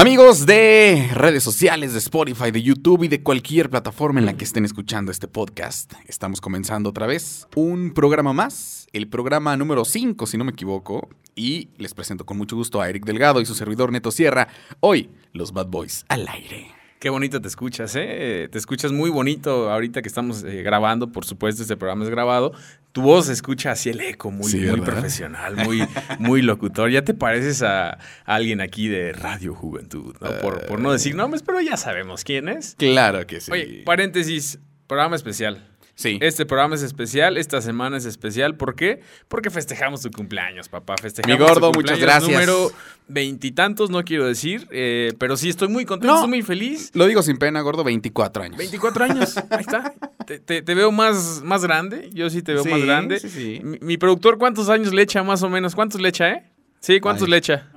Amigos de redes sociales, de Spotify, de YouTube y de cualquier plataforma en la que estén escuchando este podcast, estamos comenzando otra vez un programa más, el programa número 5 si no me equivoco, y les presento con mucho gusto a Eric Delgado y su servidor Neto Sierra, hoy los Bad Boys al aire. Qué bonito te escuchas, ¿eh? Te escuchas muy bonito ahorita que estamos eh, grabando, por supuesto, este programa es grabado. Tu voz se escucha así el eco, muy, Sí, muy profesional, muy, muy locutor. Ya te pareces a alguien aquí de Radio Juventud, ¿no? Por, por no decir nombres, pero ya sabemos quién es. Claro que sí. Oye, paréntesis, programa especial. Sí. Este programa es especial, esta semana es especial. ¿Por qué? Porque festejamos tu cumpleaños, papá. Festejamos Mi gordo, tu muchas cumpleaños gracias. Número veintitantos, no quiero decir, eh, pero sí estoy muy contento, No. estoy muy feliz. Lo digo sin pena, gordo, 24 años. 24 años, ahí está. Te, te- te veo más, más grande, yo sí te veo Sí, más grande. sí, sí. Mi, mi productor, ¿cuántos años le echa más o menos? ¿Cuántos le echa, eh? Sí, ¿cuántos Ay. le echa?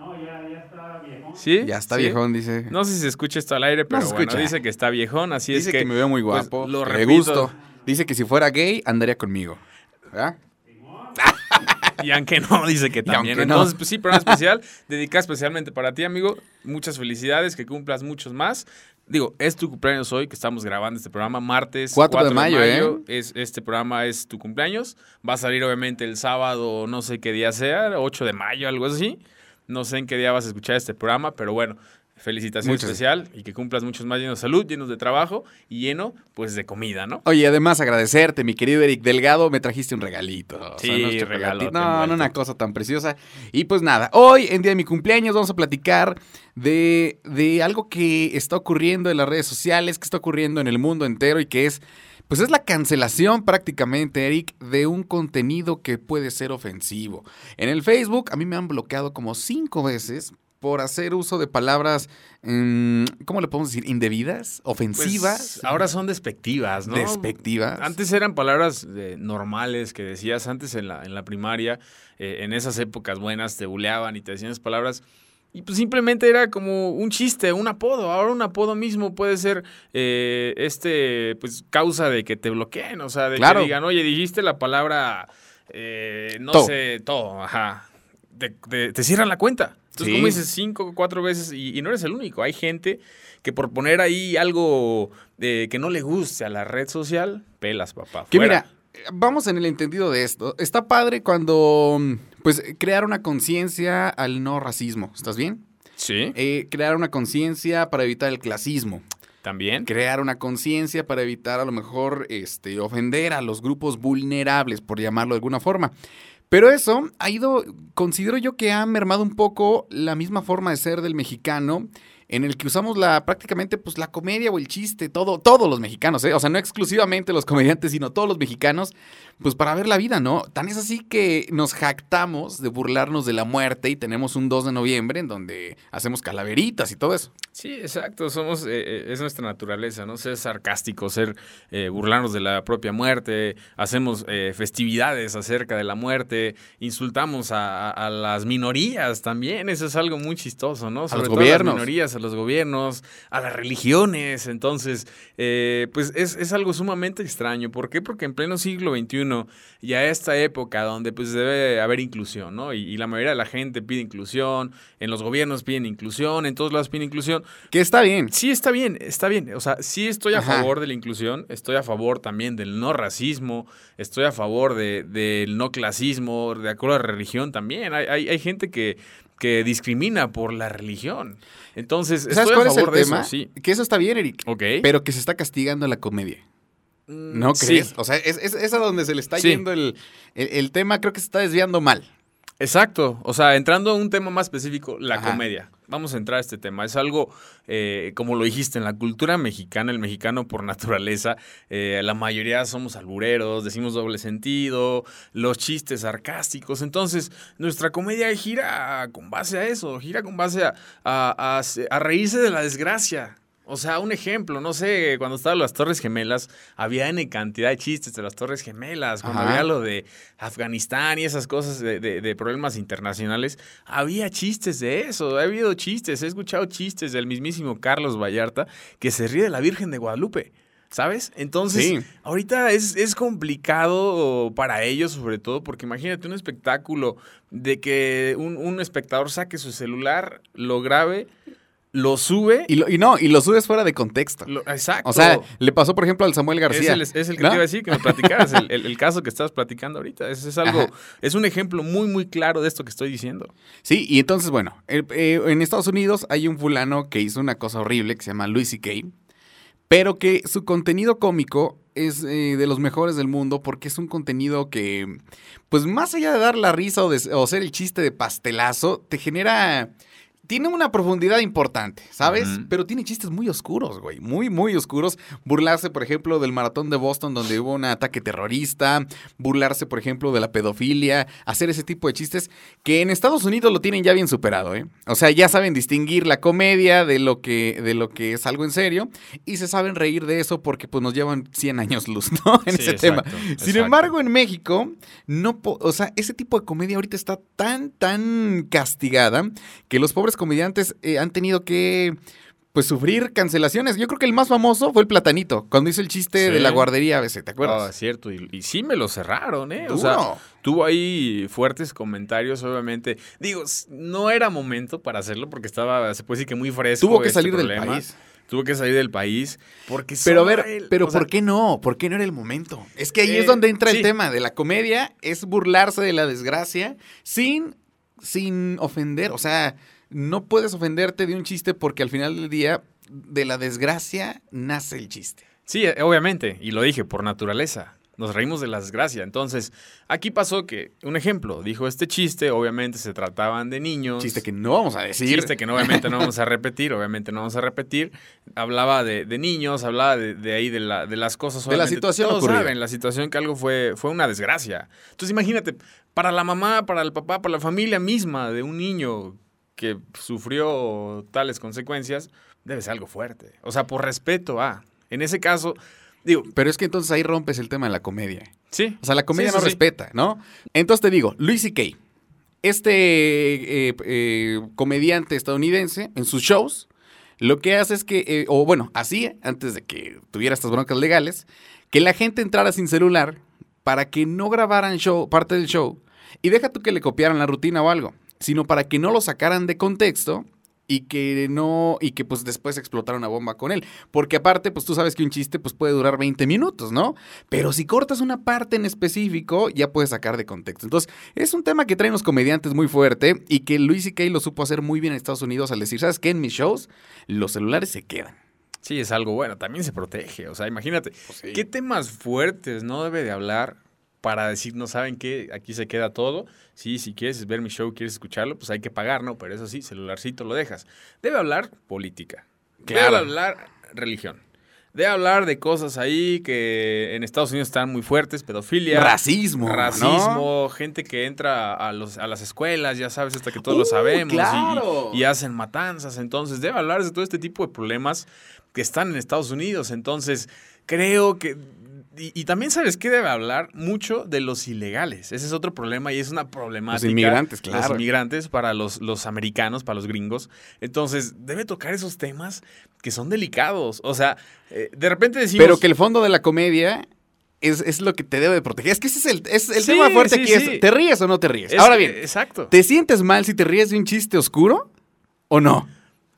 ¿Sí? Ya está ¿Sí? viejón, dice. No sé si se escucha esto al aire, pero se bueno, dice que está viejón, así dice es que, que... me veo muy pues, guapo. lo que le repito. gusto. Dice que si fuera gay, andaría conmigo. ¿Verdad? Y aunque no, dice que también. aunque no. Entonces, pues sí, programa especial, dedicado especialmente para ti, amigo. Muchas felicidades, que cumplas muchos más. Digo, es tu cumpleaños hoy, que estamos grabando este programa, martes 4 de mayo, ¿eh? Es, este programa es tu cumpleaños. Va a salir, obviamente, el sábado, no sé qué día sea, 8 de mayo, algo así. No sé en qué día vas a escuchar este programa, pero bueno, felicitación Muchas- especial y que cumplas muchos más llenos de salud, llenos de trabajo y lleno, pues, de comida, ¿no? Oye, además agradecerte, mi querido Eric Delgado, me trajiste un regalito. O sea, Sí, chocolatitos. regalote No, no, una cosa tan preciosa. Y pues nada, hoy, en día de mi cumpleaños, vamos a platicar de, de algo que está ocurriendo en las redes sociales, que está ocurriendo en el mundo entero y que es, pues es la cancelación prácticamente, Eric, de un contenido que puede ser ofensivo. En el Facebook, a mí me han bloqueado como cinco veces por hacer uso de palabras, mm, ¿cómo le podemos decir? Indebidas, Pues, ofensivas, ahora son despectivas, ¿no? despectivas. Antes eran palabras eh, normales que decías antes en la, en la primaria, eh, en esas épocas buenas te buleaban y te decían esas palabras. Y pues simplemente era como un chiste, un apodo. Ahora un apodo mismo puede ser eh, este, pues causa de que te bloqueen. O sea, de Claro. que digan, oye, dijiste la palabra, eh, no To. sé, todo, ajá. Te, te- te cierran la cuenta. Entonces, Sí. como dices, cinco o cuatro veces, y, y no eres el único. Hay gente que por poner ahí algo eh, que no le guste a la red social, pelas, papá. Que fuera. mira, vamos en el entendido de esto. Está padre cuando, pues, crear una conciencia al no racismo. ¿Estás bien? Sí, Eh, crear una conciencia para evitar el clasismo. también. Crear una conciencia para evitar a lo mejor este, ofender a los grupos vulnerables, por llamarlo de alguna forma. Pero eso ha ido, considero yo que ha mermado un poco la misma forma de ser del mexicano, en el que usamos la prácticamente pues la comedia o el chiste, todo, todos los mexicanos, ¿eh? o sea, no exclusivamente los comediantes, sino todos los mexicanos, pues para ver la vida, ¿no? Tan es así que nos jactamos de burlarnos de la muerte y tenemos un 2 de noviembre en donde hacemos calaveritas y todo eso. Sí, exacto. Somos, eh, eh, es nuestra naturaleza, ¿no? Ser sarcástico, ser eh, burlarnos de la propia muerte. Hacemos festividades acerca de la muerte. Insultamos a, a- a las minorías también. Eso es algo muy chistoso, ¿no? los todo gobiernos. las minorías, a los gobiernos, a las religiones. Entonces, eh, pues es, es algo sumamente extraño. ¿Por qué? Porque en pleno siglo XXI y a esta época donde pues debe haber inclusión, ¿no? Y, y la mayoría de la gente pide inclusión, en los gobiernos piden inclusión, en todos lados piden inclusión. Que está bien. Sí, está bien, está bien. O sea, sí estoy a Ajá. favor de la inclusión, estoy a favor también del no racismo, estoy a favor de- del no clasismo, de acuerdo a la religión también. Hay, hay, hay gente que, que discrimina por la religión. Entonces, ¿Sabes estoy cuál a es el favor de tema? eso, sí. Que eso está bien, Eric. Ok. Pero que se está castigando la comedia. ¿No Mm, Sí, crees? O sea, es, es, es a donde se le está Sí. yendo el, el, el tema, creo que se está desviando mal. Exacto. O sea, entrando a un tema más específico, la Ajá. comedia. Vamos a entrar a este tema. Es algo, eh, como lo dijiste, en la cultura mexicana, el mexicano por naturaleza, eh, la mayoría somos albureros, decimos doble sentido, los chistes sarcásticos. Entonces, nuestra comedia gira con base a eso, gira con base a, a, reírse de la desgracia. O sea, un ejemplo, no sé, cuando estaban las Torres Gemelas, había N cantidad de chistes de las Torres Gemelas. Cuando Ajá. había lo de Afganistán y esas cosas de, de- de problemas internacionales, había chistes de eso. Ha habido chistes, he escuchado chistes del mismísimo Carlos Vallarta que se ríe de la Virgen de Guadalupe. ¿Sabes? Entonces, Sí. ahorita es, es complicado para ellos, sobre todo, porque imagínate un espectáculo de que un, un espectador saque su celular, lo grabe lo sube. Y, lo- y no, y lo subes fuera de contexto. lo- exacto. O sea, le pasó, por ejemplo, al Samuel es García. el, es el que ¿no? te iba a decir, que me platicaras, el, el- el caso que estabas platicando ahorita. Es, es algo, Ajá. es un ejemplo muy, muy claro de esto que estoy diciendo. Sí, y entonces, bueno, el- eh, en Estados Unidos hay un fulano que hizo una cosa horrible que se llama Louis C.K., pero que su contenido cómico es eh, de los mejores del mundo porque es un contenido que, pues más allá de dar la risa o, de, o ser el chiste de pastelazo, te genera... Tiene una profundidad importante, ¿sabes? Pero tiene chistes muy oscuros, güey. Muy, muy oscuros. Burlarse, por ejemplo, del maratón de Boston donde hubo un ataque terrorista. Burlarse, por ejemplo, de la pedofilia. Hacer ese tipo de chistes que en Estados Unidos lo tienen ya bien superado, ¿eh? O sea, ya saben distinguir la comedia de lo que, de lo que es algo en serio. Y se saben reír de eso porque pues nos llevan 100 años luz, ¿no? En Sí, ese exacto, tema. Sin exacto. embargo, en México, no, o sea, ese tipo de comedia ahorita está tan, tan castigada que los pobres comediantes eh, han tenido que, pues, sufrir cancelaciones. Yo creo que el más famoso fue el Platanito, cuando hizo el chiste Sí. de la guardería a veces, ¿te Ah, acuerdas? cierto. Y, y sí me lo cerraron, ¿eh? O Duro. sea, tuvo ahí fuertes comentarios, obviamente. Digo, no era momento para hacerlo porque estaba, se puede decir que muy fresco. Tuvo que este salir del país. Tuvo que salir del país. Porque Pero a ver, él- pero sea, ¿por qué no? ¿Por qué no era el momento? Es que ahí Eh, es donde entra el tema de la comedia, es burlarse de la desgracia sin, sin ofender. O sea, no puedes ofenderte de un chiste porque al final del día, de la desgracia nace el chiste. Sí, eh, obviamente, y lo dije, por naturaleza. Nos reímos de la desgracia. Entonces, aquí pasó que, un ejemplo, dijo este chiste, obviamente se trataban de niños. Chiste que no vamos a decir. Chiste que no, obviamente no vamos a repetir, obviamente no vamos a repetir. Hablaba de, de niños, hablaba de, de ahí, de, la, de las cosas. De la obviamente, situación Todos saben, la situación que algo fue, fue una desgracia. Entonces imagínate, para la mamá, para el papá, para la familia misma de un niño que sufrió tales consecuencias, debe ser algo fuerte. O sea, por respeto a... En ese caso, digo, Pero es que entonces ahí rompes el tema de la comedia. sí. O sea, la comedia Sí, no sí. respeta, ¿no? Entonces te digo, Louis C.K., este eh, eh, comediante estadounidense, en sus shows, lo que hace es que, eh, o bueno, hacía, antes de que tuviera estas broncas legales, que la gente entrara sin celular para que no grabaran show, parte del show, y deja tú que le copiaran la rutina o algo, sino para que no lo sacaran de contexto y que no y que pues después explotara una bomba con él, porque aparte pues tú sabes que un chiste pues puede durar 20 minutos, ¿no? Pero si cortas una parte en específico ya puedes sacar de contexto. Entonces, es un tema que traen los comediantes muy fuerte y que Luis C.K. lo supo hacer muy bien en Estados Unidos al decir, ¿sabes qué? En mis shows los celulares se quedan. Sí, es algo bueno. También se protege. O sea, imagínate, sí. ¿qué temas fuertes no debe de hablar para decir, no saben qué, aquí se queda todo? Sí, si quieres ver mi show, quieres escucharlo, pues hay que pagar, ¿no? Pero eso sí, celularcito lo dejas. Debe hablar política. Claro. Debe hablar religión. Debe hablar de cosas ahí que en Estados Unidos están muy fuertes, pedofilia. Racismo, ¿no? Racismo, gente que entra a, los, a las escuelas, ya sabes, hasta que todos lo Uh, sabemos, claro. y, y hacen matanzas. Entonces, debe hablar de todo este tipo de problemas que están en Estados Unidos. Entonces, creo que... Y, y también, ¿sabes qué? Debe hablar mucho de los ilegales. Ese es otro problema y es una problemática. inmigrantes, Los claro. inmigrantes para los, los americanos, para los gringos. Entonces, debe tocar esos temas que son delicados. O sea, eh, de repente decimos... Pero que el fondo de la comedia es, es lo que te debe de proteger. Es que ese es el, es el Sí, tema fuerte sí, aquí sí. es, ¿te ríes o no te ríes? es- Ahora bien, Exacto. ¿te sientes mal si te ríes de un chiste oscuro o no?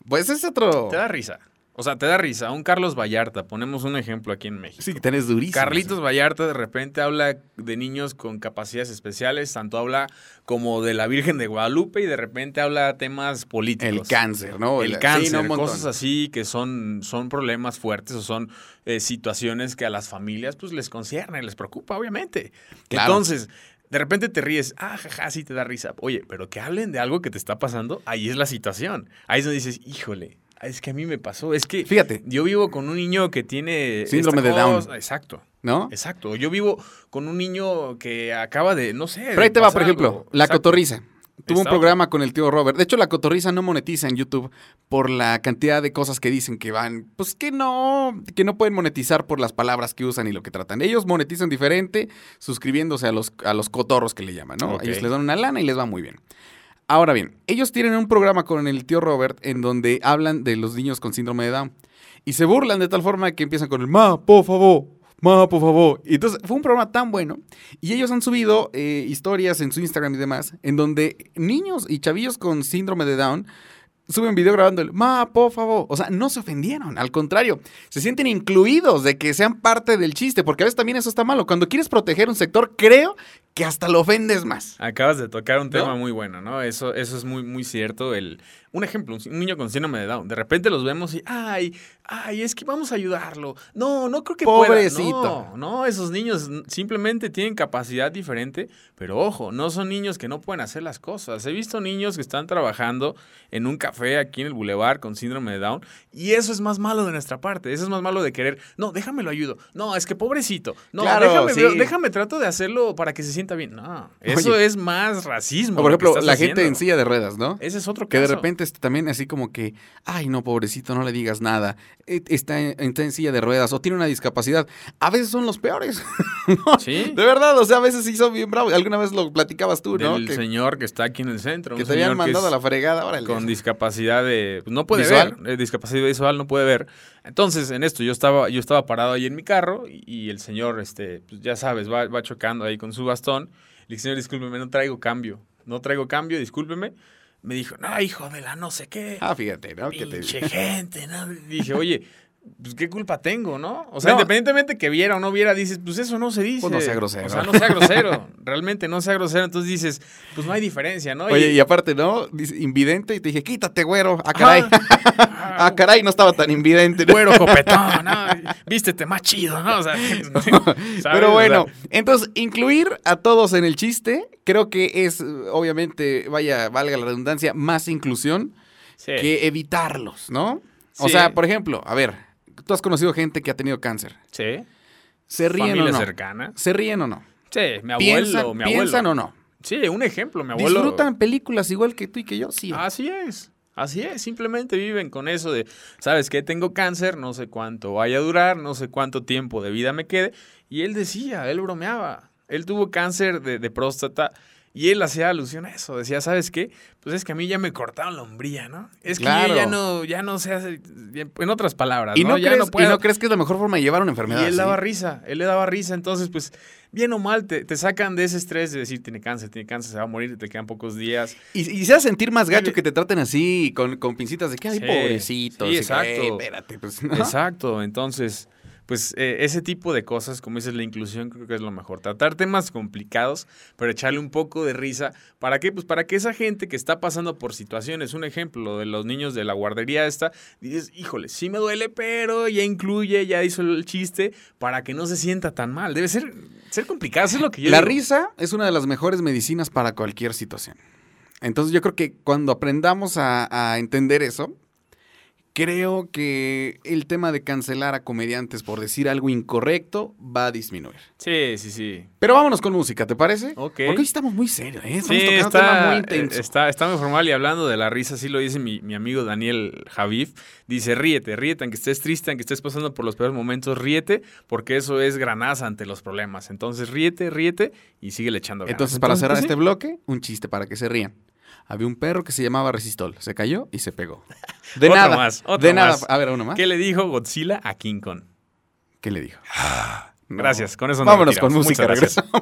Pues es otro... Te da risa. O sea, te da risa. Un Carlos Vallarta, ponemos un ejemplo aquí en México. Sí, que tenés durísimo. Carlitos Vallarta de repente habla de niños con capacidades especiales, tanto habla como de la Virgen de Guadalupe y de repente habla temas políticos. El cáncer, ¿no? El cáncer, sí, no, un montón. cosas así que son, son problemas fuertes o son eh, situaciones que a las familias pues les concierne, les preocupa, obviamente. Claro. Entonces, de repente te ríes, ah, jaja, sí te da risa. Oye, pero que hablen de algo que te está pasando, ahí es la situación. Ahí es donde dices, híjole, es que a mí me pasó, es que Fíjate, yo vivo con un niño que tiene... Síndrome de Down. Exacto. ¿no? Exacto. Yo vivo con un niño que acaba de, no sé. Pero ahí te va, por ejemplo, algo. La Exacto. Cotorriza. Tuvo un programa con el tío Robert. De hecho, La Cotorriza no monetiza en YouTube por la cantidad de cosas que dicen que van, pues que no, que no pueden monetizar por las palabras que usan y lo que tratan. Ellos monetizan diferente suscribiéndose a los, a los cotorros que le llaman, ¿no? Ellos les dan una lana y les va muy bien. Ahora bien, ellos tienen un programa con el tío Robert en donde hablan de los niños con síndrome de Down. Y se burlan de tal forma que empiezan con el ma, por favor, ma, por favor. Y entonces fue un programa tan bueno. Y ellos han subido eh, historias en su Instagram y demás, en donde niños y chavillos con síndrome de Down suben video grabando el ma, por favor. O sea, no se ofendieron, al contrario, se sienten incluidos de que sean parte del chiste, porque a veces también eso está malo. Cuando quieres proteger un sector, creo que hasta lo ofendes más. Acabas de tocar un tema muy bueno, ¿no? Eso, eso es muy, muy cierto. El, un ejemplo, un niño con síndrome de Down. De repente los vemos y, ay, ay, es que vamos a ayudarlo. No, no creo que Pobrecito. Pueda. No, no, esos niños simplemente tienen capacidad diferente, pero ojo, no son niños que no pueden hacer las cosas. He visto niños que están trabajando en un café aquí en el bulevar con síndrome de Down y eso es más malo de nuestra parte. Eso es más malo de querer, no, déjame lo ayudo. No, es que pobrecito. No, déjame, déjame trato de hacerlo para que se sienta bien. No, eso es más racismo. por ejemplo, la gente en silla de ruedas, ¿no? Ese es otro caso. Que de repente también así como que, ay, no, pobrecito, no le digas nada. E, está en, silla de ruedas o tiene una discapacidad. A veces son los peores. Sí. De verdad, o sea, a veces sí son bien bravos. Alguna vez lo platicabas tú, ¿no? El señor que está aquí en el centro. Que te habían mandado a la fregada, órale. Con discapacidad de. Pues, no puede ver. Eh, discapacidad visual, no puede ver. Entonces, en esto, yo estaba, yo estaba parado ahí en mi carro y, el señor, este, pues ya sabes, va, va chocando ahí con su bastón. Le dije, señor, discúlpeme, no traigo cambio. No traigo cambio, discúlpeme me dijo, no, hijo de la no sé qué. Ah, fíjate, ¿no? Pinche gente, ¿no? Dije, oye, pues qué culpa tengo, ¿no? O sea, independientemente que viera o no viera, dices, pues eso no se dice. Pues no sea grosero. O sea, no sea grosero. Realmente no sea grosero. Entonces dices, pues no hay diferencia, ¿no? Oye, y, aparte, ¿no? Dice, invidente y te dije, quítate, güero. Ah, caray. ah, caray, no estaba tan invidente. Güero copetón, ¿no? Vístete más chido, ¿no? O sea, Pero bueno, entonces, incluir a todos en el chiste, creo que es, obviamente, vaya, valga la redundancia, más inclusión que evitarlos, ¿no? O sea, por ejemplo, a ver, tú has conocido gente que ha tenido cáncer. Sí. ¿Se ríen o no? cercana. ¿Se ríen o no? Sí, mi abuelo, mi abuelo. ¿Piensan o no? Sí, un ejemplo, mi abuelo. ¿Disfrutan películas igual que tú y que yo? Sí. Así es. Así es, simplemente viven con eso de, ¿sabes qué? Tengo cáncer, no sé cuánto vaya a durar, no sé cuánto tiempo de vida me quede. Y él decía, él bromeaba. Él tuvo cáncer de, de próstata y él hacía alusión a eso, decía, ¿sabes qué? Pues es que a mí ya me cortaron la hombría, ¿no? Es que ya no, ya no se hace, en otras palabras, ¿Y no, ya no puedo. ¿Y no crees que es la mejor forma de llevar una enfermedad? Y él daba risa, él le daba risa, entonces pues bien o mal te, te, sacan de ese estrés de decir, tiene cáncer, tiene cáncer, se va a morir, te quedan pocos días. Y, y se hace sentir más gacho que te traten así, con, con pincitas de que, ay, pobrecito. Sí, exacto. espérate, pues, Exacto, entonces pues eh, ese tipo de cosas, como dices, la inclusión creo que es lo mejor. Tratar temas complicados, pero echarle un poco de risa. ¿Para qué? Pues para que esa gente que está pasando por situaciones, un ejemplo de los niños de la guardería esta, dices, híjole, sí me duele, pero ya incluye, ya hizo el chiste, para que no se sienta tan mal. Debe ser, ser complicado, eso es lo que yo La risa es una de las mejores medicinas para cualquier situación. Entonces yo creo que cuando aprendamos a entender eso, creo que el tema de cancelar a comediantes por decir algo incorrecto va a disminuir. Sí, sí, sí. Pero vámonos con música, ¿te parece? Ok. Porque hoy estamos muy serios, ¿eh? Estamos sí, está, un tema muy intenso. Está, está, muy formal y hablando de la risa, sí lo dice mi, mi amigo Daniel Javif. Dice, ríete, ríete, aunque estés triste, aunque estés pasando por los peores momentos, ríete, porque eso es granaza ante los problemas. Entonces, ríete, ríete y sigue echando ganas. Entonces, para cerrar este bloque, un chiste para que se rían había un perro que se llamaba Resistol. Se cayó y se pegó. De nada. Más, de nada. A ver, uno más. ¿Qué le dijo Godzilla a King Kong? ¿Qué le dijo? Gracias, con eso nos Vámonos con música, regresamos.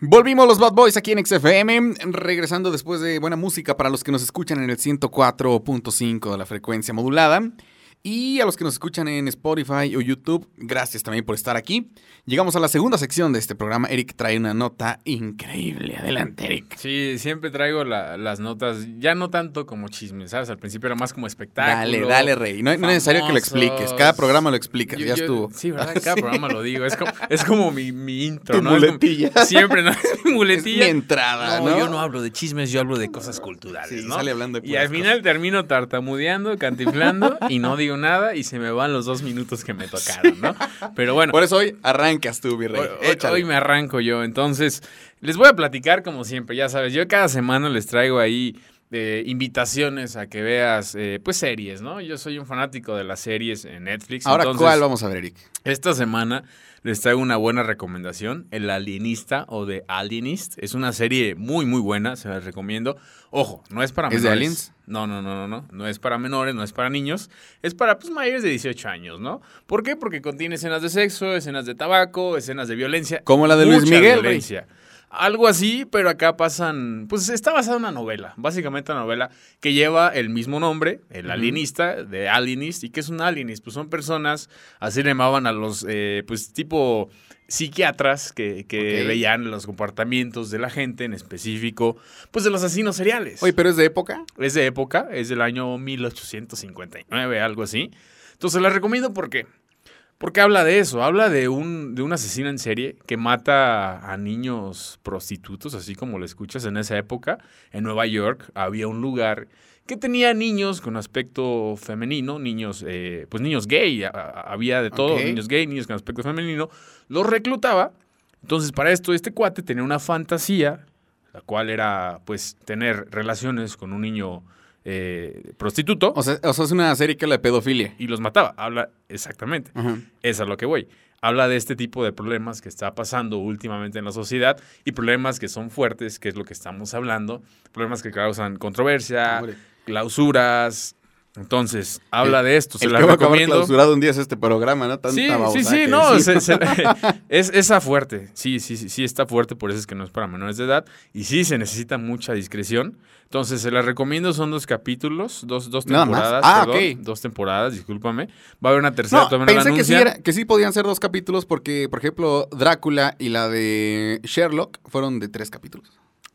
Volvimos los Bad Boys aquí en XFM, regresando después de buena música para los que nos escuchan en el 104.5 de la frecuencia modulada. Y a los que nos escuchan en Spotify o YouTube, gracias también por estar aquí. Llegamos a la segunda sección de este programa. Eric trae una nota increíble. Adelante, Eric. Sí, siempre traigo las notas, ya no tanto como chismes, ¿sabes? Al principio era más como espectáculo. Dale, dale, Rey. No, es necesario que lo expliques. Cada programa lo explicas, ya estuvo. Sí, ¿verdad? Cada programa lo digo. Es como, es como mi, mi intro, tu Muletilla. siempre, ¿no? Es mi muletilla. Es mi entrada, no, Yo no hablo de chismes, yo hablo de cosas culturales, ¿no? Sale hablando de y al final termino tartamudeando, cantiflando y no digo nada y se me van los dos minutos que me tocaron, ¿no? Pero bueno. Por eso hoy arrancas tú, Virrey. Hoy, hoy, me arranco yo. Entonces, les voy a platicar como siempre, ya sabes. Yo cada semana les traigo ahí eh, invitaciones a que veas, eh, pues, series, ¿no? Yo soy un fanático de las series en Netflix. Ahora, ¿cuál vamos a ver, Eric? Esta semana les traigo una buena recomendación. El Alienista o The Alienist. Es una serie muy, muy buena, se las recomiendo. Ojo, no es para menores. ¿Es de aliens? No, no, no, no, no. No es para menores, no es para niños. Es para pues, mayores de 18 años, ¿no? ¿Por qué? Porque contiene escenas de sexo, escenas de tabaco, escenas de violencia. Como la de Luis Miguel, violencia. Algo así, pero acá pasan, pues está basada en una novela, básicamente una novela que lleva el mismo nombre, el alienista, de alienist. ¿Y qué es un alienist? Pues son personas, así le llamaban a los, eh, pues tipo psiquiatras que, que veían los comportamientos de la gente, en específico, pues de los asesinos seriales. Oye, pero es de época. Es de época, es del año 1859, algo así. Entonces la recomiendo porque porque habla de eso, habla de un, de un asesino en serie que mata a niños prostitutos, así como lo escuchas en esa época. En Nueva York había un lugar que tenía niños con aspecto femenino, niños, eh, pues niños gay, a- a- había de todo, niños gay, niños con aspecto femenino, los reclutaba. Entonces para esto este cuate tenía una fantasía, la cual era pues tener relaciones con un niño eh, prostituto O sea, o sea, es una serie que habla de pedofilia. y los mataba. Habla exactamente. Ajá. Es a lo que voy. Habla de este tipo de problemas que está pasando últimamente en la sociedad y problemas que son fuertes, que es lo que estamos hablando. Problemas que causan controversia, Hombre. clausuras. Entonces, habla de esto. Se El la que va a recomiendo. clausurado un día es este programa, ¿no? Tanta Sí, sí, sí, no, decimos. se- se- es esa fuerte. Sí, sí, sí, sí está fuerte, por eso es que no es para menores de edad. Y sí se necesita mucha discreción. Entonces, se la recomiendo, son dos capítulos, dos, dos temporadas. Ah, perdón. Dos temporadas, discúlpame. Va a haber una tercera, No, todavía no la pensé que sí, era- que sí podían ser dos capítulos porque, por ejemplo, Drácula y la de Sherlock fueron de tres capítulos.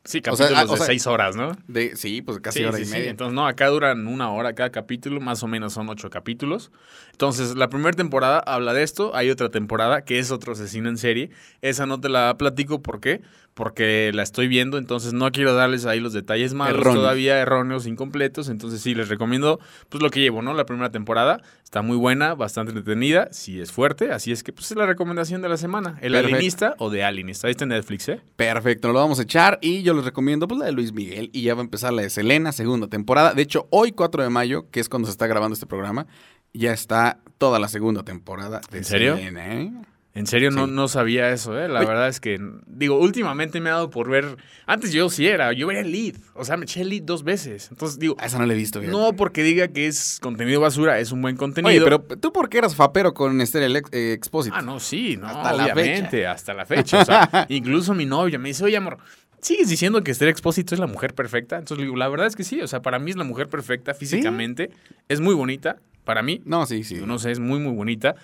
Sí, O sea, capítulos ah, o de sea, seis horas, ¿no? De, sí, pues casi Sí, hora sí, y sí. media. Entonces, no, acá duran una hora cada capítulo, más o menos son ocho capítulos. Entonces, la primera temporada habla de esto, hay otra temporada que es otro asesino en serie. Esa no te la platico, ¿por qué? Porque la estoy viendo, entonces no quiero darles ahí los detalles malos, Erróneos. todavía erróneos, incompletos. Entonces, sí, les recomiendo pues lo que llevo, ¿no? La primera temporada está muy buena, bastante entretenida, sí es fuerte, así es que pues es la recomendación de la semana. El Perfecto. alienista o de alienista. Ahí está en Netflix, ¿eh? Perfecto, lo vamos a echar y yo les recomiendo pues la de Luis Miguel y ya va a empezar la de Selena, segunda temporada. De hecho, hoy 4 de mayo, que es cuando se está grabando este programa, ya está toda la segunda temporada de ¿En serio? Selena, ¿eh? En serio, no, Sí. no sabía eso, ¿eh? La Oye. verdad es que, digo, últimamente me ha dado por ver. Antes yo sí era, yo veía el lead. O sea, me eché el lead dos veces. Entonces, digo, A esa no la he visto. fíjate. no porque diga que es contenido basura, es un buen contenido. Oye, pero tú por qué eras fapero con Esther eh, Expósito. Ah, no, sí, no, Hasta la obviamente, hasta la fecha. O sea, incluso mi novia me dice, oye, amor. ¿Sigues diciendo que Esther Expósito es la mujer perfecta? Entonces le digo, la verdad es que sí. O sea, para mí es la mujer perfecta físicamente. Es muy bonita. Para mí, No, sí, sí. no sé, es muy, muy bonita.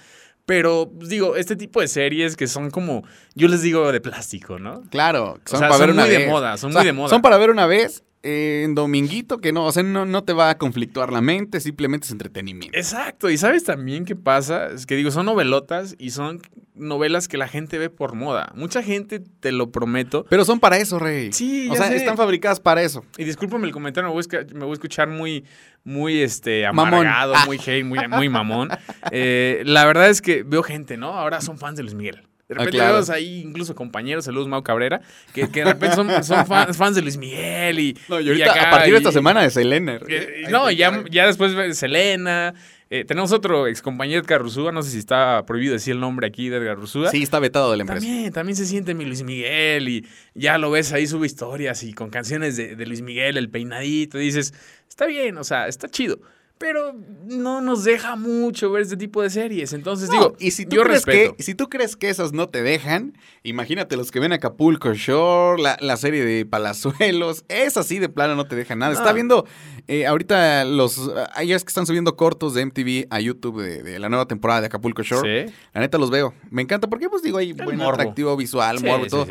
Pero, digo, este tipo de series que son como, yo les digo, de plástico, ¿no? Claro, O son sea, para son ver una muy de vez. moda, son O sea, muy de moda. Son para ver una vez eh, en dominguito, que no, o sea, no, no te va a conflictuar la mente, simplemente es entretenimiento. Exacto, y ¿sabes también qué pasa? Es que digo, son novelotas y son novelas que la gente ve por moda. Mucha gente, te lo prometo. Pero son para eso, Rey. Sí, O ya sea, sé. están fabricadas para eso. Y discúlpame el comentario, me voy a, esca- me voy a escuchar muy, muy este, amargado, Ah. muy hate, muy, muy mamón. Eh, la verdad es que veo gente, ¿no? Ahora son fans de Luis Miguel. De repente Ah, claro. veo ahí incluso compañeros, saludos Mau Cabrera, que, que de repente son, son fans, fans de Luis Miguel y, No, y ahorita, acá, a partir de esta y- semana de Selena. Eh, no, ya, ya después Selena. Eh, tenemos otro ex compañero Edgar Rusúa, no sé si está prohibido decir el nombre aquí de Edgar Rusúa. Sí, está vetado de la empresa. También, también se siente mi Luis Miguel y ya lo ves ahí, sube historias y con canciones de, de Luis Miguel, el peinadito, y dices, está bien, o sea, está chido, pero no nos deja mucho ver este tipo de series. Entonces No, digo, y si tú, yo crees respeto. que, si tú crees que esas no te dejan, imagínate los que ven Acapulco Shore, la, la serie de Palazuelos, esas sí de plano no te dejan nada. Está No. viendo eh, ahorita los... Hay es que están subiendo cortos de MTV a YouTube de, de la nueva temporada de Acapulco Shore. Sí. La neta los veo. Me encanta porque pues digo, hay buen morbo. atractivo visual, Sí, morbo y sí, todo.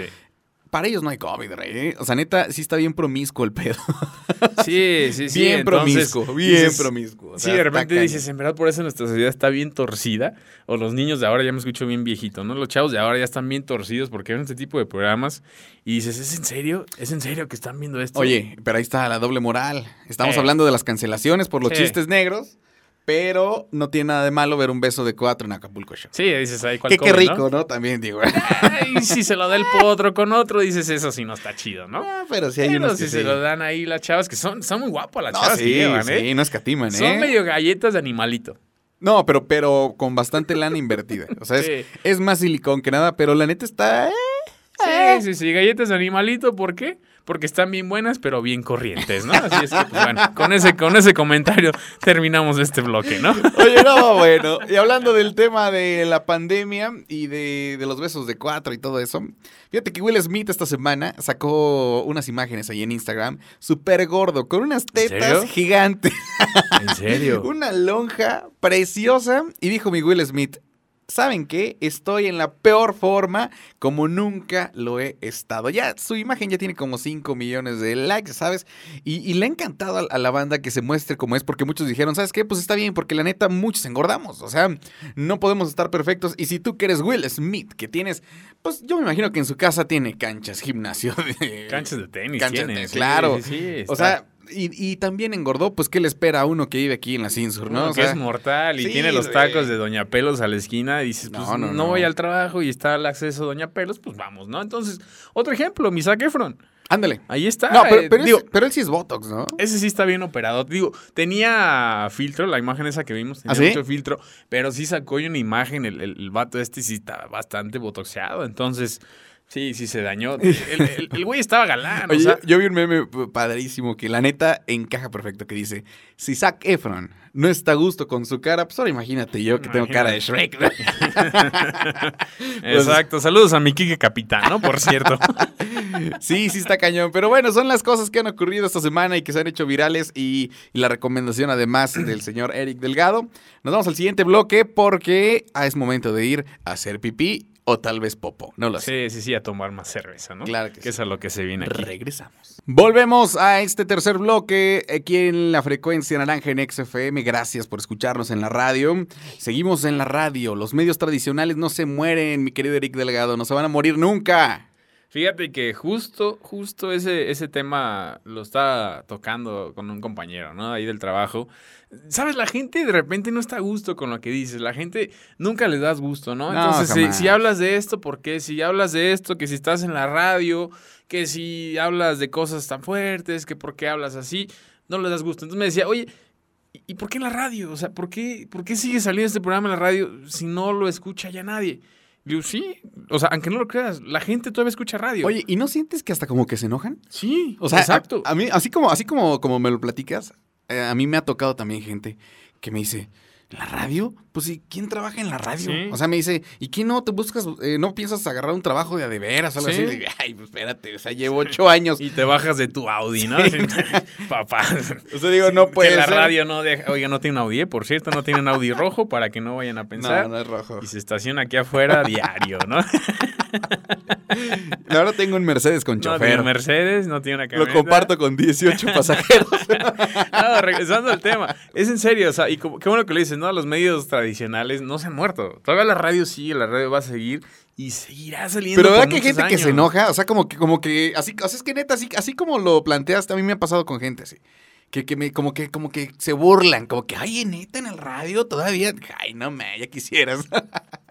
Para ellos no hay COVID, rey. ¿eh? O sea, neta, sí está bien promiscuo el pedo. Sí, sí, sí. bien entonces, promiscuo, bien dices, promiscuo. O Sí, de repente dices, en verdad por eso nuestra sociedad está bien torcida. O los niños de ahora, ya me escucho bien viejito, ¿no? Los chavos de ahora ya están bien torcidos porque ven este tipo de programas. Y dices, ¿es en serio? ¿Es en serio que están viendo esto? Oye, pero ahí está la doble moral. Estamos Sí. hablando de las cancelaciones por los Sí. chistes negros, pero no tiene nada de malo ver un beso de cuatro en Acapulco Show. Sí, dices, ahí cuál Que qué ¿no? rico, ¿no? También digo. Ay, si se lo da el potro con otro, dices, eso sí no está chido, ¿no? Ah, pero sí hay Pero unos si que se sí. lo dan ahí las chavas, que son, son muy guapas las No, chavas sí, que llevan, sí, ¿eh? no escatiman, ¿eh? Son medio galletas de animalito. No, pero, pero con bastante lana invertida. O sea, es, Sí. es más silicón que nada, pero la neta está... eh, Sí, eh. sí, sí, galletas de animalito, ¿por qué? Porque están bien buenas, pero bien corrientes, ¿no? Así es que, pues, bueno, con ese, con ese comentario terminamos este bloque, ¿no? Oye, no, bueno, y hablando del tema de la pandemia y de, de los besos de cuatro y todo eso, fíjate que Will Smith esta semana sacó unas imágenes ahí en Instagram, súper gordo, con unas tetas gigantes, ¿En serio? una lonja preciosa, y dijo mi Will Smith, ¿saben qué? Estoy en la peor forma como nunca lo he estado. Ya, su imagen ya tiene como 5 millones de likes, ¿sabes? Y, y le ha encantado a, a la banda que se muestre como es, porque muchos dijeron, ¿sabes qué? Pues está bien, porque la neta muchos engordamos. O sea, no podemos estar perfectos. Y si tú que eres Will Smith, que tienes, pues yo me imagino que en su casa tiene canchas, gimnasio, de- Canchas de tenis Canchas tiene, de- sí, claro. sí, sí, O sea, y, y también engordó, pues ¿qué le espera a uno que vive aquí en la Cinsur, no? Uno O que es mortal y sí, tiene los tacos de Doña Pelos a la esquina y dices, No, pues no, no, no. voy al trabajo y está el acceso a Doña Pelos, pues vamos, ¿no? Entonces, otro ejemplo, mi Zac Efron. ándale. Ahí está. No, pero, eh, pero, digo, es- pero él sí es Botox, ¿no? ese sí está bien operado. Digo, tenía filtro, la imagen esa que vimos tenía ¿Ah, sí? mucho filtro, pero sí sacó una imagen, el, el, el vato este sí está bastante botoxeado, entonces... Sí, sí se dañó. El, güey estaba galán, Oye, o sea, yo, vi un meme padrísimo que la neta encaja perfecto que dice, si Zac Efron no está a gusto con su cara, pues ahora imagínate yo que tengo cara de Shrek. ¿no? Exacto. Saludos a mi Kike Capitán, ¿no? Por cierto. sí, sí está cañón. Pero bueno, son las cosas que han ocurrido esta semana y que se han hecho virales y, y la recomendación además del señor Eric Delgado. Nos vamos al siguiente bloque porque ah, es momento de ir a hacer pipí o tal vez popo. No lo sé. Sí, sí, sí, a tomar más cerveza, ¿no? Claro que Que sí. es a lo que se viene aquí. Regresamos. Volvemos a este tercer bloque aquí en la frecuencia naranja en XFM. Gracias por escucharnos en la radio. Seguimos en la radio. Los medios tradicionales no se mueren, mi querido Eric Delgado. No se van a morir nunca. Fíjate que justo, justo ese, ese tema lo estaba tocando con un compañero, ¿no? Ahí del trabajo. Sabes, la gente de repente no está a gusto con lo que dices. La gente nunca les das gusto, ¿no? No, Entonces, si, si hablas de esto, ¿por qué? Si hablas de esto, que si estás en la radio, que si hablas de cosas tan fuertes, que por qué hablas así, no le das gusto. Entonces me decía, oye, ¿y- ¿y por qué en la radio? O sea, ¿por qué, ¿por qué sigue saliendo este programa en la radio si no lo escucha ya nadie? Digo, sí, o sea, aunque no lo creas, la gente todavía escucha radio. Oye, ¿y no sientes que hasta como que se enojan? sí, O sea, exacto. A, a mí, así como, así como, como me lo platicas, eh, a mí me ha tocado también gente que me dice, ¿la radio? Pues sí, ¿quién trabaja en la radio? Sí. O sea, me dice, ¿y quién no te buscas, eh, no piensas agarrar un trabajo de a de veras o algo Sí. así? Y Ay, pues espérate, o sea, llevo ocho años. y te bajas de tu Audi, ¿no? Papá. O sea, digo, no puede que la ser. radio no deja. Oiga, no tiene un Audi, ¿eh? por cierto, no tiene un Audi rojo para que no vayan a pensar. No, no es rojo. Y se estaciona aquí afuera diario, ¿no? Ahora tengo un Mercedes con No chofer. tiene Mercedes, no tiene una Lo camioneta. comparto con 18 pasajeros. No, regresando al tema. Es en serio, o sea, y como- qué bueno que lo dices, ¿no? Los medios tradicionales no se han muerto. Todavía la radio sigue, la radio va a seguir y seguirá saliendo. Pero ¿verdad que hay gente que se enoja? O sea, como que, como que, así, o sea, es que neta, así, así como lo planteaste, a mí me ha pasado con gente así. Que, que me, como que, como que se burlan, como que, ay, neta, en el radio todavía. Ay, no me, ya quisieras.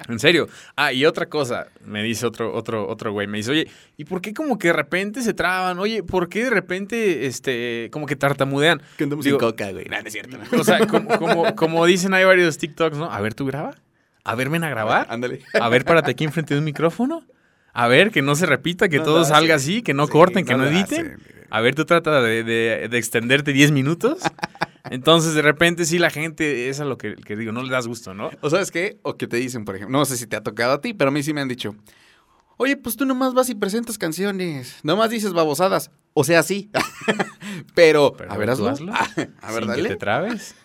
En serio. Ah, y otra cosa, me dice otro, otro, otro güey, me dice, oye, ¿y por qué como que de repente se traban? Oye, ¿por qué de repente, este, como que tartamudean? que andamos Digo, coca, güey. No, no es cierto. O sea, como, como, como dicen, hay varios TikToks, ¿no? A ver, ¿tú graba? A ver, ven a grabar. Ándale. A ver, párate aquí enfrente de un micrófono. A ver, que no se repita, que No todo salga así, que no Sí, corten, que no editen. hacen. A ver, tú trata de, de- de extenderte 10 minutos. Entonces, de repente, sí, la gente, es a lo que, que digo, no le das gusto, ¿no? O sabes qué? O que te dicen, por ejemplo, no sé si te ha tocado a ti, pero a mí sí me han dicho, oye, pues tú nomás vas y presentas canciones, nomás dices babosadas. O sea, sí. pero, Pero a ver, hazlo. hazlo. a ver, Sin que te dale. trabes.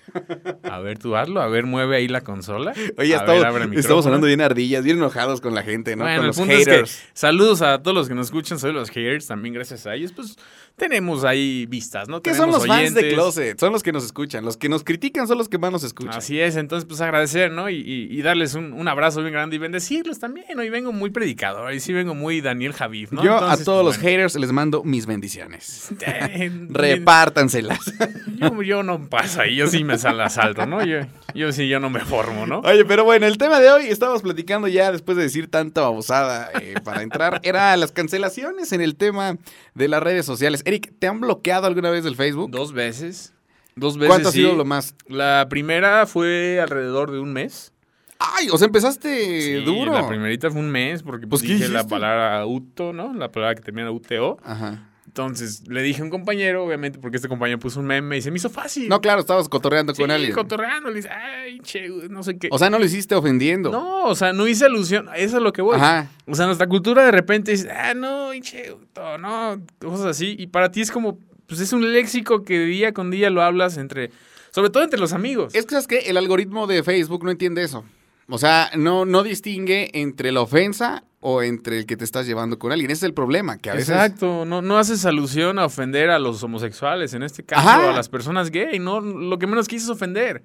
A ver, tú hazlo. A ver, mueve ahí la consola. Oye, a estamos, ver, estamos hablando bien ardillas, bien enojados con la gente, ¿no? Bueno, con el los punto haters. es que saludos a todos los que nos escuchan, soy los haters, también gracias a ellos, pues tenemos ahí vistas, ¿no? ¿Qué son los fans de oyentes. Closet? Son los que nos escuchan. Los que nos critican son los que más nos escuchan. Así es, entonces pues agradecer, ¿no? Y, y- y darles un, un abrazo bien grande y bendecirlos también, Hoy vengo muy predicador, y sí vengo muy Daniel Javif, ¿no? Yo Entonces, a todos pues, los haters les mando mis bendiciones. Repártanselas. yo, yo no paso ahí, yo sí me sal asalto, ¿no? Yo, yo sí, yo no me formo, ¿no? Oye, pero bueno, el tema de hoy, estábamos platicando ya después de decir tanta babosada eh, para entrar, era las cancelaciones en el tema de las redes sociales. Eric, ¿te han bloqueado alguna vez del Facebook? Dos veces. Dos veces. ¿Cuánto ha sí. sido lo más? La primera fue alrededor de un mes. Ay, o sea, empezaste Sí, duro. La primerita fue un mes porque Pues, pues, ¿qué dije la palabra UTO, ¿no? La palabra que termina UTO. Ajá. Entonces le dije a un compañero, obviamente, porque este compañero puso un meme y se me hizo fácil. No, claro, estabas cotorreando Sí, con alguien. cotorreando, le dice, ay, che, no sé qué. O sea, no lo hiciste ofendiendo. no, o sea, no hice alusión, eso es lo que voy. Ajá. O sea, nuestra cultura de repente dice, ah, no, che, no, cosas así. Y para ti es como, pues es un léxico que día con día lo hablas entre, sobre todo entre los amigos. Es que, ¿sabes qué? El algoritmo de Facebook no entiende eso. O sea, no, no distingue entre la ofensa o entre el que te estás llevando con alguien. Ese es el problema, que a veces... Exacto, no, no haces alusión a ofender a los homosexuales, en este caso, Ajá. a las personas gay, no, lo que menos es ofender.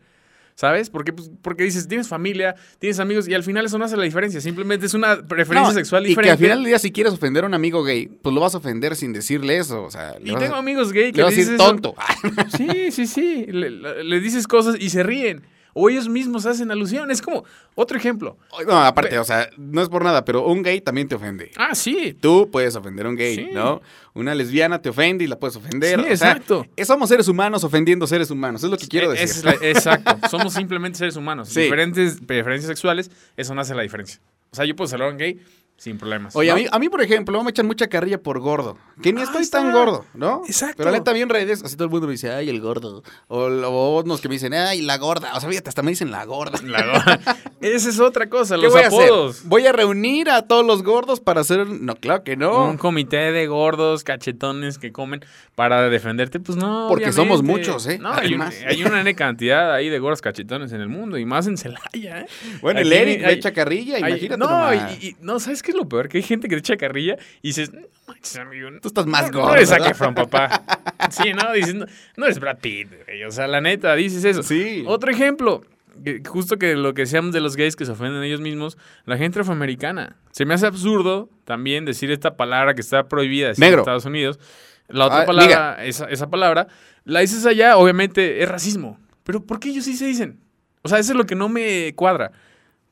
¿Sabes? Porque, pues, porque dices, tienes familia, tienes amigos, y al final eso no hace la diferencia. Simplemente es una preferencia No, sexual y diferente. que al final del día, si quieres ofender a un amigo gay, pues lo vas a ofender sin decirle eso. O sea, le Y tengo a, amigos gay que le vas a le decir eso. tonto. Sí, sí, sí. Le, le- le dices cosas y se ríen. O ellos mismos hacen alusión. Es como otro ejemplo. No, aparte, o sea, no es por nada, pero un gay también te ofende. Ah, sí. Tú puedes ofender a un gay, Sí. ¿no? Una lesbiana te ofende y la puedes ofender. Sí, o exacto. es- somos seres humanos ofendiendo seres humanos, es lo que quiero Eh, decir. es la- exacto. Somos simplemente seres humanos. Sí. Diferentes preferencias sexuales, eso no hace la diferencia. O sea, yo puedo saludar a un gay sin problemas. Oye, ¿no? a, mí, a mí, por ejemplo, me echan mucha carrilla por gordo. Que ni Ah, estoy está. tan gordo, ¿no? Exacto. Pero la neta, bien redes, así todo el mundo me dice, ay, el gordo. O, o unos que me dicen, ay, la gorda. O sea, fíjate, hasta me dicen la gorda. La gorda. Esa es otra cosa, ¿Qué los voy a hacer? apodos. ¿Voy a reunir a todos los gordos para hacer...? No, claro que no. Un comité de gordos, cachetones que comen para defenderte, pues no. Porque somos muchos, ¿eh? No, hay, un- hay una N cantidad ahí de gordos cachetones en el mundo y más en Celaya, ¿eh? Bueno, el Eric hay- echa carrilla, imagínate no, nomás. y, y- no, ¿sabes qué es lo peor? Que hay gente que te echa carrilla y dices, no manches, amigo. Tú estás más gordo, No eres ¿verdad? Efron, papá. Sí, ¿no? Dices, no, no eres Brad Pitt, güey. O sea, la neta, dices eso. Sí. Otro ejemplo, que justo que lo que decíamos de los gays que se ofenden ellos mismos, la gente afroamericana. Se me hace absurdo también decir esta palabra que está prohibida decir Negro. en Estados Unidos. La otra Ah, palabra, esa, esa palabra, la dices allá, obviamente es racismo. Pero ¿por qué ellos sí se dicen? O sea, eso es lo que no me cuadra.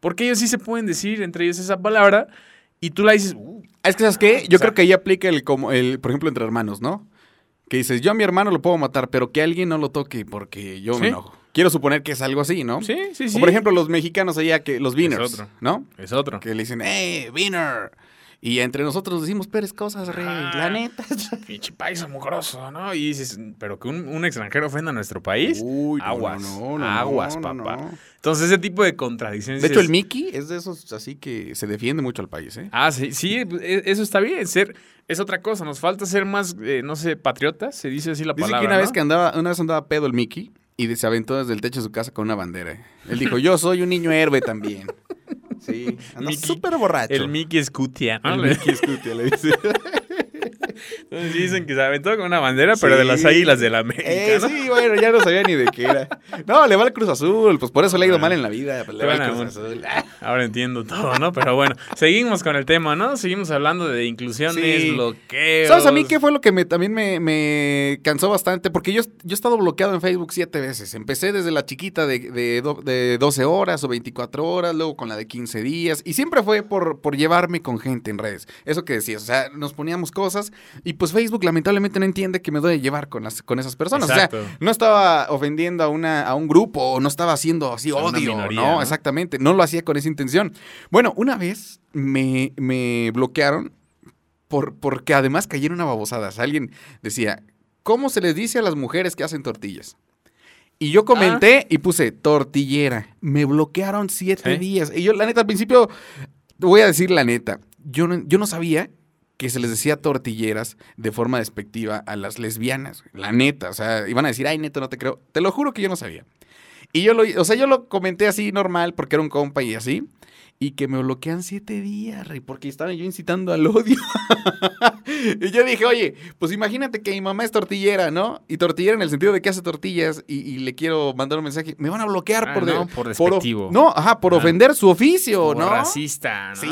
¿Por qué ellos sí se pueden decir entre ellos esa palabra y tú la dices, "Uh, Es que, ¿sabes qué? Yo O sea- creo que ahí aplica el, como el, por ejemplo, entre hermanos, ¿no? Que dices, yo a mi hermano lo puedo matar, pero que alguien no lo toque porque yo Sí. me enojo. Quiero suponer que es algo así, ¿no? sí, sí, sí. O por ejemplo, los mexicanos allá, que los beaners, otro. ¿no? es otro. Que le dicen, ¡eh, beaner! Y entre nosotros decimos peores cosas, rey, Ah. la neta. Pinche país mugroso, ¿no? Y dices, pero que un, un extranjero ofenda a nuestro país. Uy, aguas, no, no, aguas, no, papá. Entonces, ese tipo de contradicciones. De hecho, el Mickey es de esos así que se defiende mucho al país, ¿eh? Ah, sí, sí, pues, e- eso está bien. Ser, es otra cosa. Nos falta ser más, eh, no sé, patriotas. Se dice así la Dice palabra. que una vez que andaba, una vez andaba pedo el Mickey y se aventó desde el techo de su casa con una bandera. Él dijo, yo soy un niño héroe también. Sí, anda súper borracho. El Mickey Scutia, ¿no? El Mickey Scutia, le dice. Entonces dicen que se aventó con una bandera, pero de las águilas de la América. Eh, ¿no? sí, bueno, ya no sabía ni de qué era. No, le va al Cruz Azul, pues por eso le ha ido mal en la vida. pues, le va al Cruz Azul. Ah, Ahora entiendo todo, ¿no? Pero bueno, seguimos con el tema, ¿no? Seguimos hablando de inclusiones, Sí. bloqueos. ¿Sabes a mí qué fue lo que me, también me, me cansó bastante? Porque yo, yo he estado bloqueado en Facebook siete veces. Empecé desde la chiquita de, de, do- de 12 horas o 24 horas, luego con la de 15 días. Y siempre fue por, por llevarme con gente en redes. Eso que decías, o sea, nos poníamos cosas y pues Facebook lamentablemente no entiende que me doy a llevar con, las, con esas personas. Exacto. O sea, no estaba ofendiendo a, una, a un grupo o no estaba haciendo así odio, minoría, ¿no? ¿no? Exactamente, no lo hacía con esa intención. Bueno, una vez me, me bloquearon por, porque además cayeron a babosadas. Alguien decía, ¿cómo se les dice a las mujeres que hacen tortillas? Y yo comenté y puse tortillera. Me bloquearon siete días. Y yo, la neta, al principio, voy a decir la neta, yo no, yo no sabía que se les decía tortilleras de forma despectiva a las lesbianas. La neta, o sea, iban a decir, ay, neto, no te creo. Te lo juro que yo no sabía. Y yo lo, o sea, yo lo comenté así normal porque era un compa y así. Y que me bloquean siete días, rey, porque estaba yo incitando al odio. y yo dije, oye, pues imagínate que mi mamá es tortillera, ¿no? Y tortillera en el sentido de que hace tortillas y, y le quiero mandar un mensaje. Me van a bloquear Ah, por, de- no, por despectivo. no, ajá, por Ah. ofender su oficio, ¿no? racista, ¿no? Sí,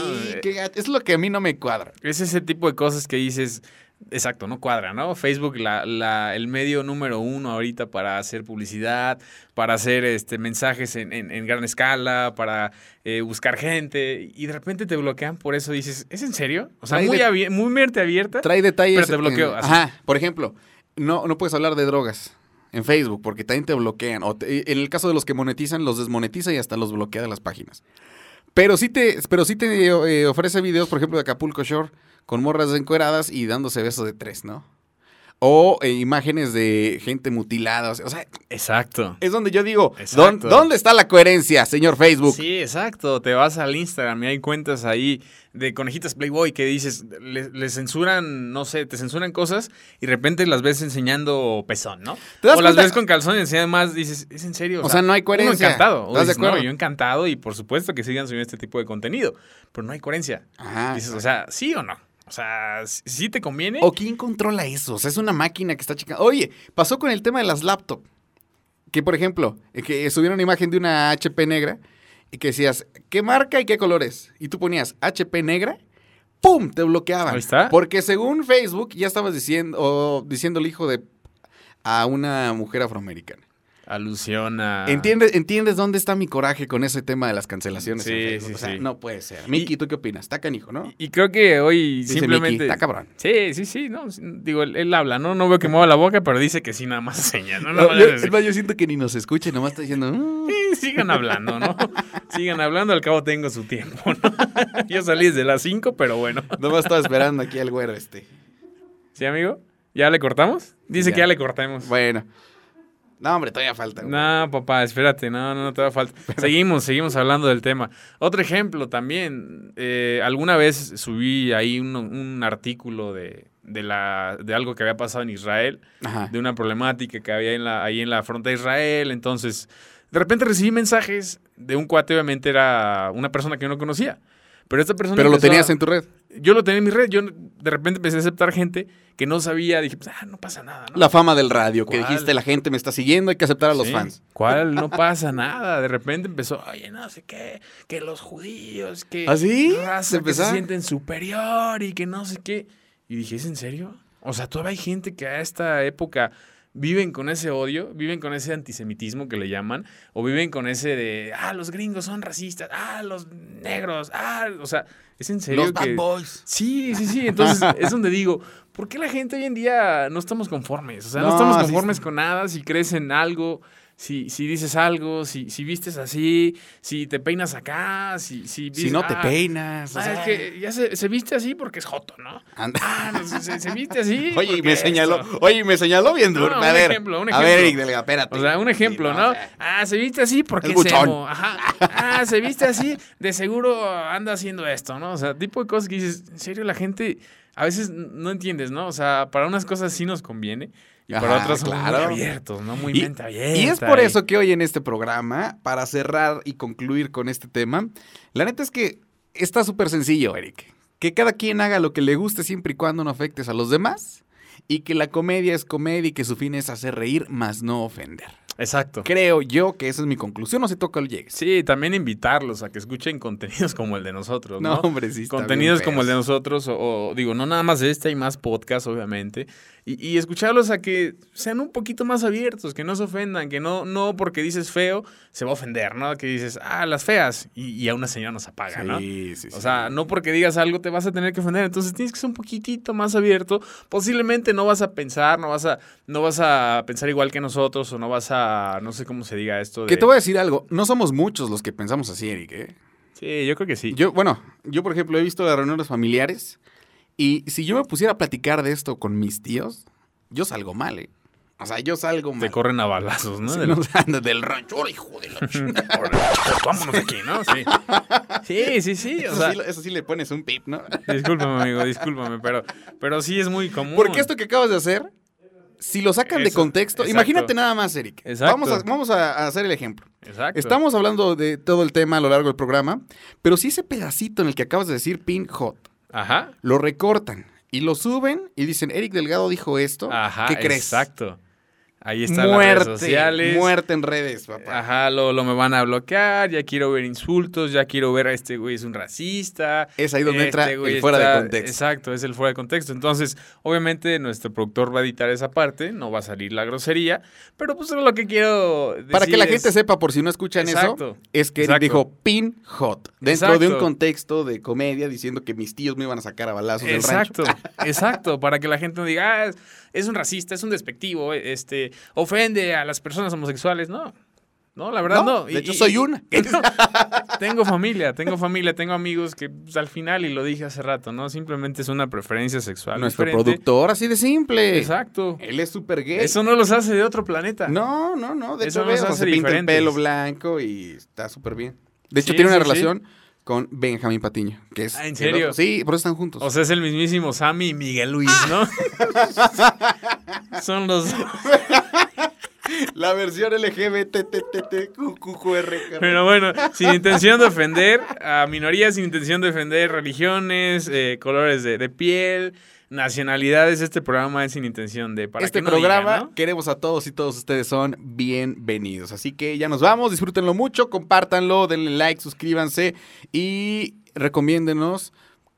es lo que a mí no me cuadra. Es ese tipo de cosas que dices, exacto, no cuadra, ¿no? Facebook, la, la- el medio número uno ahorita para hacer publicidad, para hacer este, mensajes en, en- en gran escala, para eh, buscar gente, y de repente te bloquean por eso dices, ¿es en serio? O sea, Trae muy, abier- muy mente abierta. Trae detalles. Pero te bloqueo, en- ajá, por ejemplo, no, no puedes hablar de drogas en Facebook porque también te bloquean. O te- en el caso de los que monetizan, los desmonetiza y hasta los bloquea de las páginas. Pero sí te, pero sí te eh, ofrece videos, por ejemplo, de Acapulco Shore con morras encueradas y dándose besos de tres, ¿no? O eh, imágenes de gente mutilada. O sea, Exacto. es donde yo digo, Exacto. ¿dón- ¿dónde está la coherencia, señor Facebook? Sí, exacto. Te vas al Instagram y hay cuentas ahí de conejitas Playboy que dices, le, le censuran, no sé, te censuran cosas y de repente las ves enseñando pezón, ¿no? ¿Te das o las ves con calzón y enseñan más, dices, ¿es en serio? O sea, no hay coherencia. Uno encantado. O ¿Estás de no, acuerdo? yo encantado y por supuesto que sigan subiendo este tipo de contenido, pero no hay coherencia. Ajá. dices, o sea, ¿sí o no? O sea, ¿sí te conviene? ¿O quién controla eso? O sea, es una máquina que está checando. Oye, pasó con el tema de las laptops. Que, por ejemplo, eh, que subieron una imagen de una HP negra y que decías, ¿qué marca y qué colores? Y tú ponías HP negra, ¡pum! Te bloqueaban. Ahí está. Porque según Facebook ya estabas diciendo, o diciendo el hijo de a una mujer afroamericana. Alusiona. ¿Entiendes, ¿Entiendes dónde está mi coraje con ese tema de las cancelaciones? Sí, en Facebook? sí, o sea, sí. no puede ser. Miki, ¿tú qué opinas? Está canijo, ¿no? Y creo que hoy Dice simplemente... Está cabrón. Sí, sí, sí, no, digo, él, él habla, ¿no? No veo que mueva la boca, pero dice que sí, nada más señas, ¿no? Yo, es- es más, yo siento que ni nos escuche, nomás está diciendo... "Mm". Sí, sigan hablando, ¿no? Sigan hablando, al cabo tengo su tiempo, ¿no? Yo salí desde las 5, pero bueno. Nomás estaba esperando aquí al güero este. ¿Sí, amigo? ¿Ya le cortamos? Dice Ya. que ya le cortamos. Bueno. No, hombre, todavía falta. güey. No, papá, espérate, no, no, no te da falta. Seguimos, seguimos hablando del tema. Otro ejemplo también, eh, alguna vez subí ahí un, un artículo de, de, la, de algo que había pasado en Israel, Ajá. de una problemática que había en la, ahí en la frontera de Israel, entonces de repente recibí mensajes de un cuate, obviamente era una persona que yo no conocía. Pero esta persona Pero lo a- tenías en tu red. Yo lo tenía en mi red, yo de repente empecé a aceptar gente que no sabía, dije, pues, ah, no pasa nada, ¿no? La fama del radio, que dijiste, la gente me está siguiendo, hay que aceptar a los Sí. fans. ¿Cuál? No pasa nada. De repente empezó, oye, no sé qué, que los judíos, que ¿Ah, sí? raza que ¿Empezó? se sienten superior y que no sé qué. Y dije, ¿es en serio? O sea, todavía hay gente que a esta época viven con ese odio, viven con ese antisemitismo que le llaman, o viven con ese de, ah, los gringos son racistas, ah, los negros, ah, o sea, ¿es en serio Los que... bad boys. Sí, sí, sí. Entonces es donde digo, ¿por qué la gente hoy en día no estamos conformes? O sea, no, No, estamos conformes sí. con nada si crees en algo, si, si dices algo, si, si vistes así, si te peinas acá, si, si, no te ah, peinas. o ah, sea, es que ya se, se viste así porque es joto, ¿no? anda. Ah, no, se, viste así. Oye, y me señaló, esto. oye, me señaló bien duro. No, a un ver, ejemplo, un A ver, ejemplo. Eric Delga, espérate. O sea, un ejemplo, Sí, ¿no? o sea, Ah, se viste así porque Es emo. Ajá. Ah, se viste así, de seguro anda haciendo esto, ¿no? O sea, tipo de cosas que dices, en serio, la gente a veces no entiendes, ¿no? O sea, para unas cosas sí nos conviene y para Ajá, claro. muy abiertos, ¿no? Muy Y- mente abierta. Y es por eso que hoy en este programa, para cerrar y concluir con este tema, la neta es que está súper sencillo, Eric. Que cada quien haga lo que le guste siempre y cuando no afectes a los demás. Y que la comedia es comedia y que su fin es hacer reír, más no ofender. Exacto. Creo yo que esa es mi conclusión. No sé tú a cuál llegues. Sí, también invitarlos a que escuchen contenidos como el de nosotros, ¿no? No, hombre, sí. está Contenidos bien como el de nosotros, o, o, digo, no nada más este, hay más podcasts, obviamente, y, y escucharlos a que sean un poquito más abiertos, que no se ofendan, que no, no porque dices feo se va a ofender, ¿no? Que dices, ah, las feas, y, y a una señora nos apaga, ¿no? Sí, sí, O sea, no porque digas algo te vas a tener que ofender, entonces tienes que ser un poquitito más abierto. Posiblemente no vas a pensar, no vas a, no vas a pensar igual que nosotros, o no vas a, no sé cómo se diga esto. De... Que te voy a decir algo. No somos muchos los que pensamos así, Eric. ¿eh? Sí, yo creo que sí. Yo, bueno, yo por ejemplo he visto las reuniones familiares y si yo me pusiera a platicar de esto con mis tíos, yo salgo mal, ¿eh? O sea, yo salgo mal. Te corren a balazos, ¿no? Sí, Del- o sea, del rancho, ¡Hola, hijo de la chingada! Órale, vámonos de aquí, ¿no? Sí. Sí, sí, sí. O Eso, sea, sí, eso sí le pones un pip, ¿no? discúlpame, amigo, discúlpame, pero, pero sí es muy común. Porque esto que acabas de hacer, si lo sacan de contexto, exacto. imagínate nada más, Eric. Exacto. Vamos, a, vamos a hacer el ejemplo. Exacto. Estamos hablando de todo el tema a lo largo del programa, pero si ese pedacito en el que acabas de decir pin hot, Ajá. lo recortan y lo suben y dicen, Eric Delgado dijo esto, Ajá. ¿qué crees? Exacto. Ahí están muerte, las redes sociales. muerte en redes, papá. Ajá, lo, lo me van a bloquear, ya quiero ver insultos, ya quiero ver a este güey es un racista. Es ahí donde entra este el fuera de contexto. Exacto, es el fuera de contexto. Entonces, obviamente, nuestro productor va a editar esa parte, no va a salir la grosería, pero pues lo que quiero decir Para que la es- gente sepa, por si no escuchan Exacto. eso, es que Exacto. dijo pin hot, dentro de un contexto de comedia, diciendo que mis tíos me iban a sacar a balazos del rancho. Exacto, exacto, para que la gente no diga, ah, es, es un racista, es un despectivo, este, ofende a las personas homosexuales, no. No, la verdad no. De Y- hecho, soy una. Tengo familia, tengo familia, tengo amigos que pues, al final, y lo dije hace rato, ¿no? Simplemente es una preferencia sexual. Nuestro diferente. productor, así de simple. Exacto. Él es súper gay. Eso no los hace de otro planeta. No, no, no. De Eso hecho, nos ves, o sea, hace se pinta el pelo blanco y está súper bien. De hecho, Sí, tiene una sí, sí. relación con Benjamín Patiño. Que es Ah, ¿en serio? Sí, por eso están juntos. O sea, es el mismísimo Sammy y Miguel Luis, ¿no? Son los. la versión LGBTTTQQR. Pero bueno, sin intención de ofender a minorías, sin intención de ofender religiones, eh, colores de, de piel, nacionalidades, este programa es sin intención de. Para este que no programa queremos a todos y todos ustedes son bienvenidos. Así que ya nos vamos, disfrútenlo mucho, compártanlo, denle like, suscríbanse y recomiéndenos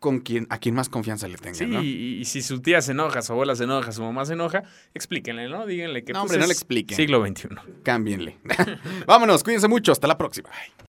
con quien, a quien más confianza le tengan. Sí, ¿no? y, y si su tía se enoja, su abuela se enoja, su mamá se enoja, explíquenle, ¿no? Díganle que No, pues, hombre, no le expliquen. Siglo XXI. Cámbienle. Vámonos, cuídense mucho, hasta la próxima. Bye.